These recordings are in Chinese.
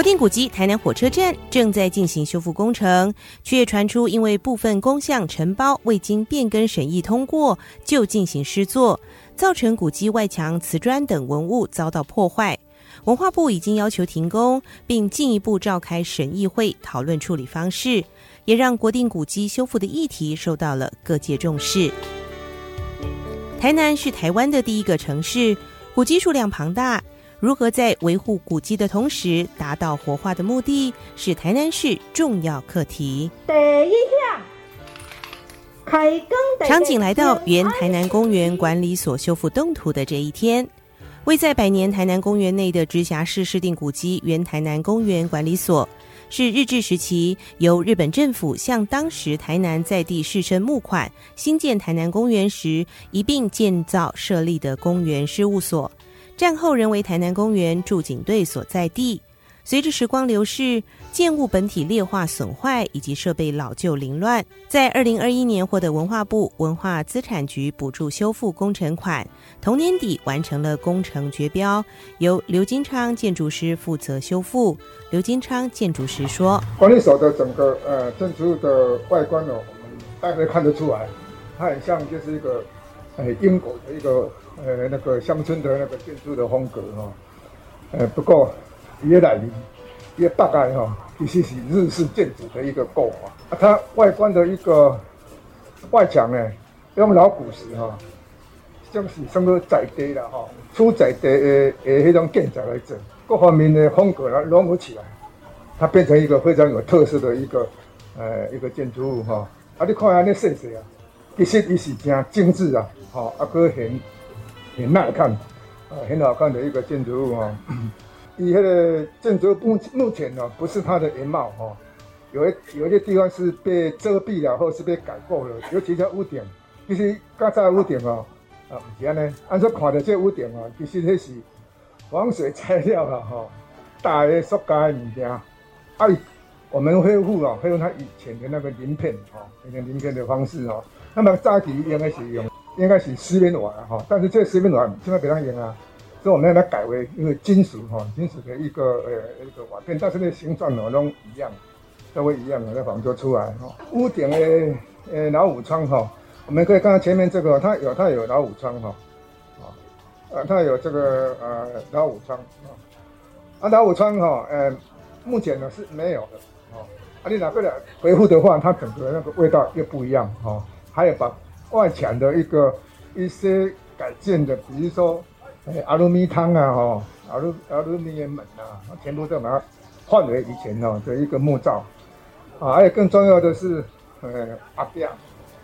国定古迹台南火车站正在进行修复工程，却传出因为部分工项承包未经变更审议通过就进行施作，造成古迹外墙瓷砖等文物遭到破坏。文化部已经要求停工，并进一步召开审议会讨论处理方式，也让国定古迹修复的议题受到了各界重视。台南是台湾的第一个城市，古迹数量庞大。如何在维护古迹的同时达到活化的目的，是台南市重要课题。第一项，开工。场景来到原台南公园管理所修复动土的这一天，位在百年台南公园内的直辖市市定古迹原台南公园管理所，是日治时期由日本政府向当时台南在地士绅募款，新建台南公园时一并建造设立的公园事务所。战后仍为台南公园驻警队所在地。随着时光流逝，建物本体劣化损坏，以及设备老旧凌乱，在二零二一年获得文化部文化资产局补助修复工程款，同年底完成了工程绝标，由刘金昌建筑师负责修复。刘金昌建筑师说：“管理所的整个呃建筑的外观呢，我们大概看得出来，它很像就是一个呃英国的一个。”呃，那个乡村的那个建筑的风格哈，呃，不过也来临，也大概哈，其实是日式建筑的一个构法。啊，它外观的一个外墙呢，用老古石哈，像是什么在地啦哈，粗在地的诶迄种建筑来做，各方面的风格来融合起来，它变成一个非常有特色的一个呃一个建筑物哈。啊，你看下那设计啊，其实伊是真精致啊，哈，啊，佫很。很耐看，啊，很好看的一个建筑物哈。以那个建筑目目前呢，不是它的原貌哈，有一有一些地方是被遮蔽了，或是被改过了，尤其是屋顶。其实刚才屋顶哦，啊，不是呢，按照看的这屋顶啊，其实那是防水材料了哈，大的塑胶的物件。啊，我们恢复啊，恢复它以前的那个鳞片哈，那个鳞片的方式哈。那么早期应该是用。应该是石棉瓦哈，但是这石棉瓦现在比较严啊，所以我们要它改为因为金属哈，金属的一个呃一个瓦片，但是那形状呢都一样，都会一样的，那仿做出来哈。屋顶的呃老五窗哈，我们可以看到前面这个，它有它有老五窗哈，啊，呃它有这个呃老五窗啊，啊老五窗哈，呃目前呢是没有的，啊，啊你哪个来维护的话，它整个那个味道又不一样哈，还有把。外墙的一个一些改建的，比如说，哎，阿鲁米汤啊，哈，阿鲁阿鲁米门啊，全部都把它换为以前哦的一个木造，啊，还有更重要的是，呃，阿边，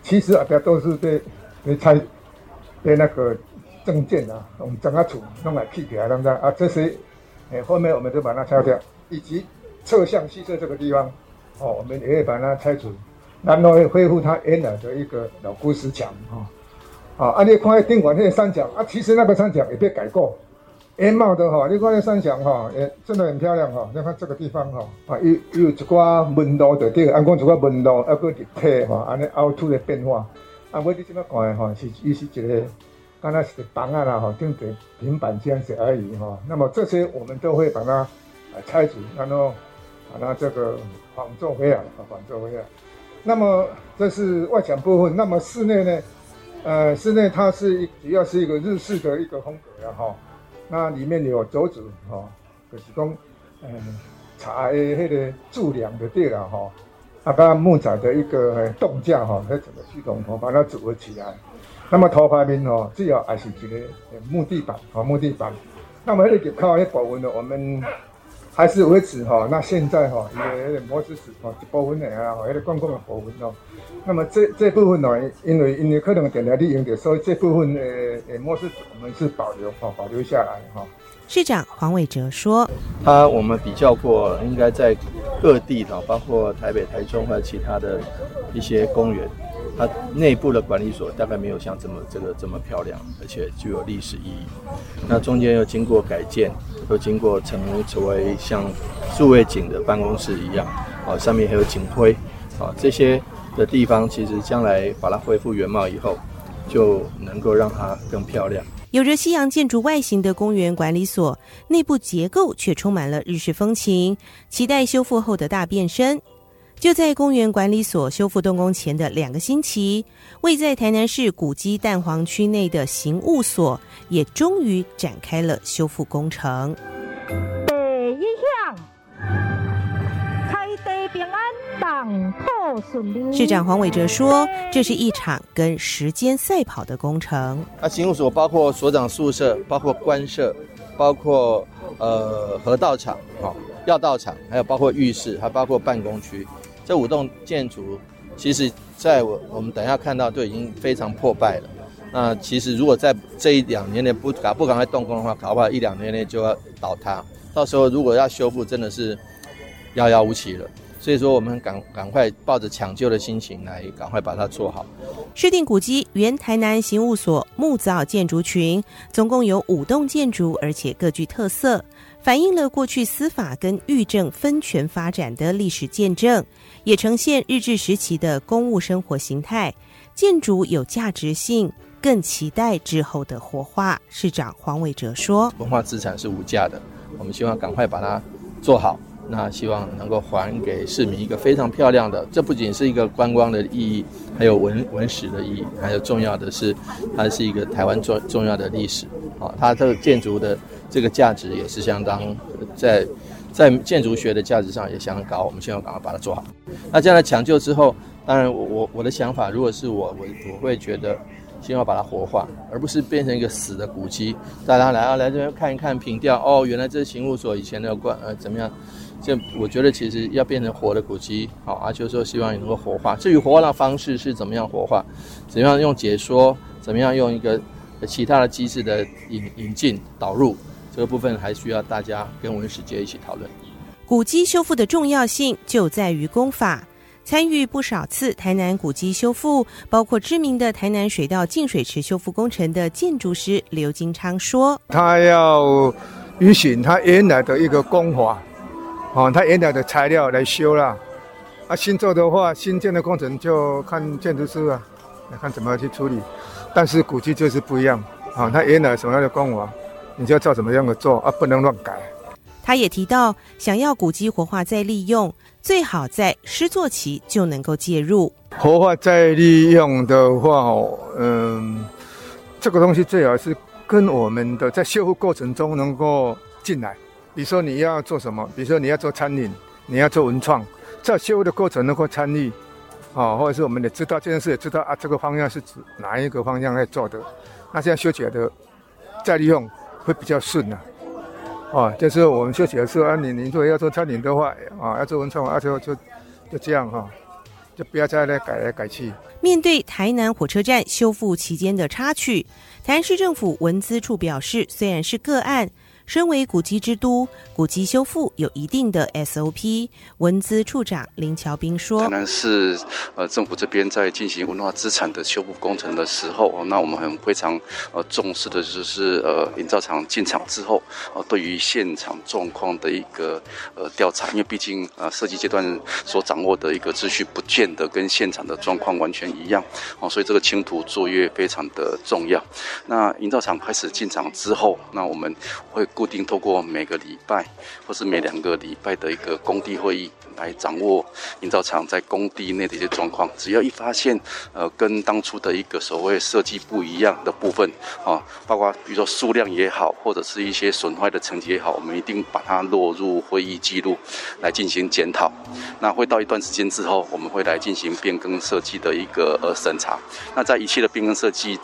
其实阿边都是被被拆，被那个证件啊，我们整个土弄来砌起来，对不对？啊，这些，哎，后面我们就把它拆掉，以及侧向西侧这个地方，哦，我们也会把它拆除。然后恢复它原来的一个老古石墙哈，啊，啊，你看顶管那个山墙啊，其实那个山墙也被改过，原貌的哈，你看那山墙哈，也真的很漂亮哈。你看这个地方哈，啊，有有一寡纹路的对，按讲一寡纹路，啊，个立体哈，安尼凹凸的变化。啊，我你这么看的哈，是伊是一个，刚才是房啊啦哈，顶个平板这样子而已哈。那么这些我们都会把它啊拆除，然后把它这个仿做回来，仿做回来。那么这是外墙部分，那么室内呢？呃，室内它是一主要是一个日式的一个风格呀，哈。那里面有桌子，哈，就是讲，嗯，茶的那个柱梁的地了，哈。啊，个木材的一个栋架，哈，它整个系统哈把它组合起来。那么头牌面，哈，主要还是一个木地板，哈，木地板。那么那个靠那保温呢，我们。还是维持哈，那现在哈，也有模式是哈一部分的啊，有点公共的部分哦。那么这这部分呢，因为因为可能电台利用的，所以这部分的呃模式我们是保留哈，保留下来哈。市长黄伟哲说：“他我们比较过，应该在各地哈，包括台北、台中或其他的一些公园。”它内部的管理所大概没有像这么这个这么漂亮，而且具有历史意义。那中间又经过改建，又经过成成为像数位景的办公室一样，啊，上面还有警徽，啊，这些的地方其实将来把它恢复原貌以后，就能够让它更漂亮。有着西洋建筑外形的公园管理所，内部结构却充满了日式风情，期待修复后的大变身。就在公园管理所修复动工前的两个星期，位在台南市古迹蛋黄区内的行务所也终于展开了修复工程。第一项，开地平安，挡破顺利。市长黄伟哲说：“这是一场跟时间赛跑的工程。那行务所包括所长宿舍，包括官舍，包括呃河道场、哦药道场，还有包括浴室，还包括办公区。这五栋建筑，其实在我我们等一下看到都已经非常破败了。那其实如果在这一两年内不赶不赶快动工的话，搞不好一两年内就要倒塌。到时候如果要修复，真的是遥遥无期了。所以说，我们赶赶快抱着抢救的心情来，赶快把它做好。市定古迹原台南行务所木造建筑群，总共有五栋建筑，而且各具特色，反映了过去司法跟狱政分权发展的历史见证，也呈现日治时期的公务生活形态。建筑有价值性，更期待之后的活化。市长黄伟哲说：“文化资产是无价的，我们希望赶快把它做好。”那希望能够还给市民一个非常漂亮的，这不仅是一个观光的意义，还有文文史的意义，还有重要的是，它是一个台湾重重要的历史。啊，它这个建筑的这个价值也是相当在在建筑学的价值上也相当高。我们现在赶快把它做好。那这样的抢救之后，当然我我我的想法，如果是我我我会觉得，希望把它活化，而不是变成一个死的古迹。大家来啊来这边看一看凭吊，哦，原来这是刑务所以前的关呃怎么样？这我觉得其实要变成活的古迹，好啊，就是说希望你能够活化。至于活化的方式是怎么样活化，怎么样用解说，怎么样用一个其他的机制的引引进导入，这个部分还需要大家跟文史界一起讨论。古迹修复的重要性就在于工法。参与不少次台南古迹修复，包括知名的台南水道净水池修复工程的建筑师刘金昌说：“他要允许他原来的一个工法。”哦，他原来的材料来修了，啊，新做的话，新建的工程就看建筑师啊，来看怎么去处理。但是古迹就是不一样，啊，他原来什么样的工法，你就要照怎么样的做，啊，不能乱改。他也提到，想要古迹活化再利用，最好在施作期就能够介入。活化再利用的话，嗯，这个东西最好是跟我们的在修复过程中能够进来。比如说你要做什么？比如说你要做餐饮，你要做文创，在修的过程能够参与，啊，或者是我们也知道这件事，也知道啊，这个方向是指哪一个方向在做的，那这样修起来的再利用会比较顺呐，哦，就是我们休息的时候啊，你你如果要做餐饮的话，啊，要做文创，啊，就就就这样哈，就不要再来改来改去。面对台南火车站修复期间的插曲，台南市政府文资处表示，虽然是个案。身为古迹之都，古迹修复有一定的 SOP。文资处长林乔斌说：“台南市呃政府这边在进行文化资产的修复工程的时候，那我们很非常呃重视的就是呃营造厂进场之后，呃对于现场状况的一个呃调查，因为毕竟呃设计阶段所掌握的一个资讯不见得跟现场的状况完全一样哦，所以这个清图作业非常的重要。那营造厂开始进场之后，那我们会。固定透过每个礼拜或是每两个礼拜的一个工地会议来掌握营造厂在工地内的一些状况。只要一发现呃跟当初的一个所谓设计不一样的部分啊，包括比如说数量也好，或者是一些损坏的成绩也好，我们一定把它落入会议记录来进行检讨。那会到一段时间之后，我们会来进行变更设计的一个呃审查。那在一切的变更设计。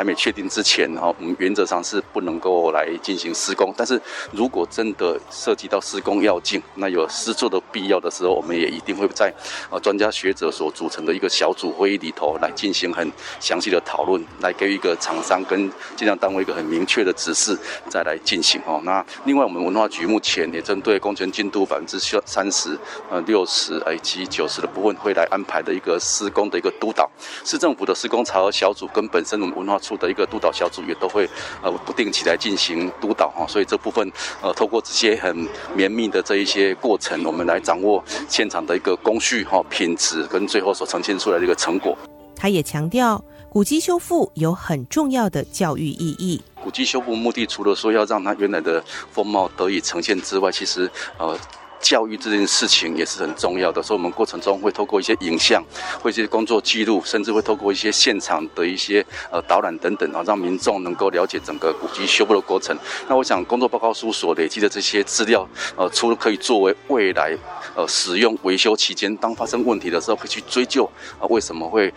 还没确定之前，哈，我们原则上是不能够来进行施工。但是如果真的涉及到施工要进，那有施作的必要的时候，我们也一定会在呃专家学者所组成的一个小组会议里头来进行很详细的讨论，来给予一个厂商跟建造单位一个很明确的指示，再来进行哦。那另外，我们文化局目前也针对工程进度百分之三十、呃六十以及九十的部分，会来安排的一个施工的一个督导。市政府的施工查核小组跟本身我们文化处的一个督导小组也都会呃不定期来进行督导哈，所以这部分呃透过这些很绵密的这一些过程，我们来掌握现场的一个工序哈品质跟最后所呈现出来的一个成果。他也强调，古迹修复有很重要的教育意义。古迹修复目的除了说要让它原来的风貌得以呈现之外，其实呃。教育这件事情也是很重要的，所以我们过程中会透过一些影像，或一些工作记录，甚至会透过一些现场的一些呃导览等等啊，让民众能够了解整个古迹修复的过程。那我想，工作报告书所累积的这些资料，呃，除了可以作为未来呃使用维修期间当发生问题的时候可以去追究啊为什么会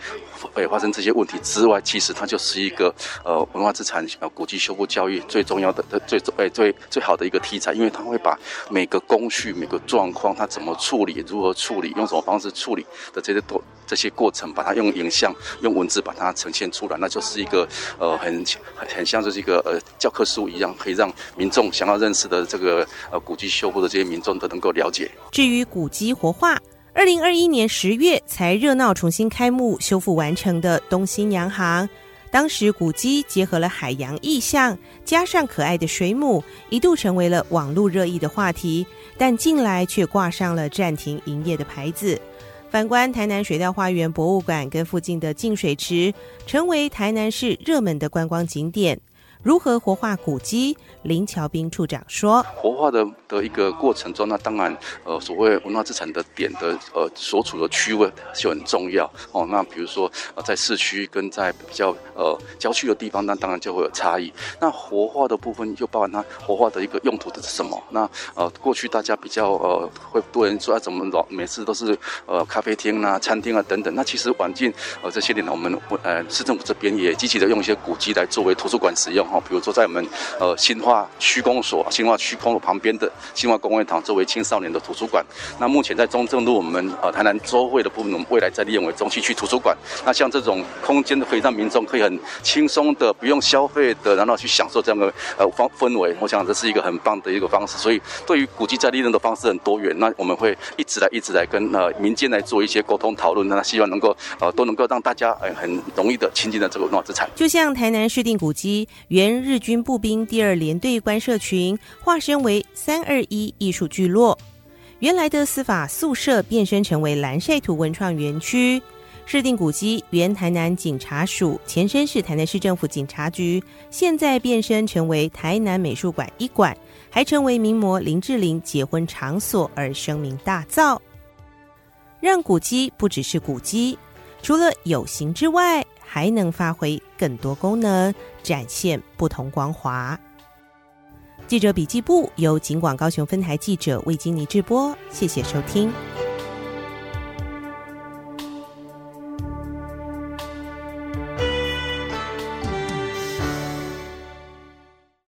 会发生这些问题之外，其实它就是一个呃文化资产呃古迹修复教育最重要的最最最最好的一个题材，因为它会把每个工序每状况，它怎么处理，如何处理，用什么方式处理的这些都这些过程，把它用影像、用文字把它呈现出来，那就是一个呃很很像就是一个呃教科书一样，可以让民众想要认识的这个呃古迹修复的这些民众都能够了解。至于古迹活化，二零二一年十月才热闹重新开幕、修复完成的东新洋行。当时古迹结合了海洋意象，加上可爱的水母，一度成为了网络热议的话题。但近来却挂上了暂停营业的牌子。反观台南水稻花园博物馆跟附近的净水池，成为台南市热门的观光景点。如何活化古迹？林桥斌处长说：“活化的的一个过程中，那当然，呃，所谓文化资产的点的呃所处的区位就很重要哦。那比如说，呃，在市区跟在比较呃郊区的地方，那当然就会有差异。那活化的部分就包含它活化的一个用途的是什么？那呃，过去大家比较呃会多人说啊，怎么老每次都是呃咖啡厅啊、餐厅啊等等。那其实晚近呃这些年，我们呃市政府这边也积极的用一些古迹来作为图书馆使用。”比如说，在我们呃新化区公所、新化区公所旁边的新化公会堂作为青少年的图书馆。那目前在中正路，我们呃台南周会的部分，我们未来再利用为中西区图书馆。那像这种空间的，可以让民众可以很轻松的、不用消费的，然后去享受这样的呃方氛围。我想这是一个很棒的一个方式。所以，对于古迹再利用的方式很多元。那我们会一直来、一直来跟呃民间来做一些沟通讨论。那希望能够呃都能够让大家呃很容易的亲近的这个文化资产。就像台南市定古迹原。原日军步兵第二联队官舍群化身为三二一艺术聚落，原来的司法宿舍变身成为蓝晒图文创园区。设定古迹原台南警察署前身是台南市政府警察局，现在变身成为台南美术馆一馆，还成为名模林志玲结婚场所而声名大噪。让古迹不只是古迹，除了有形之外。还能发挥更多功能，展现不同光华。记者笔记部由警广高雄分台记者魏金妮制播，谢谢收听。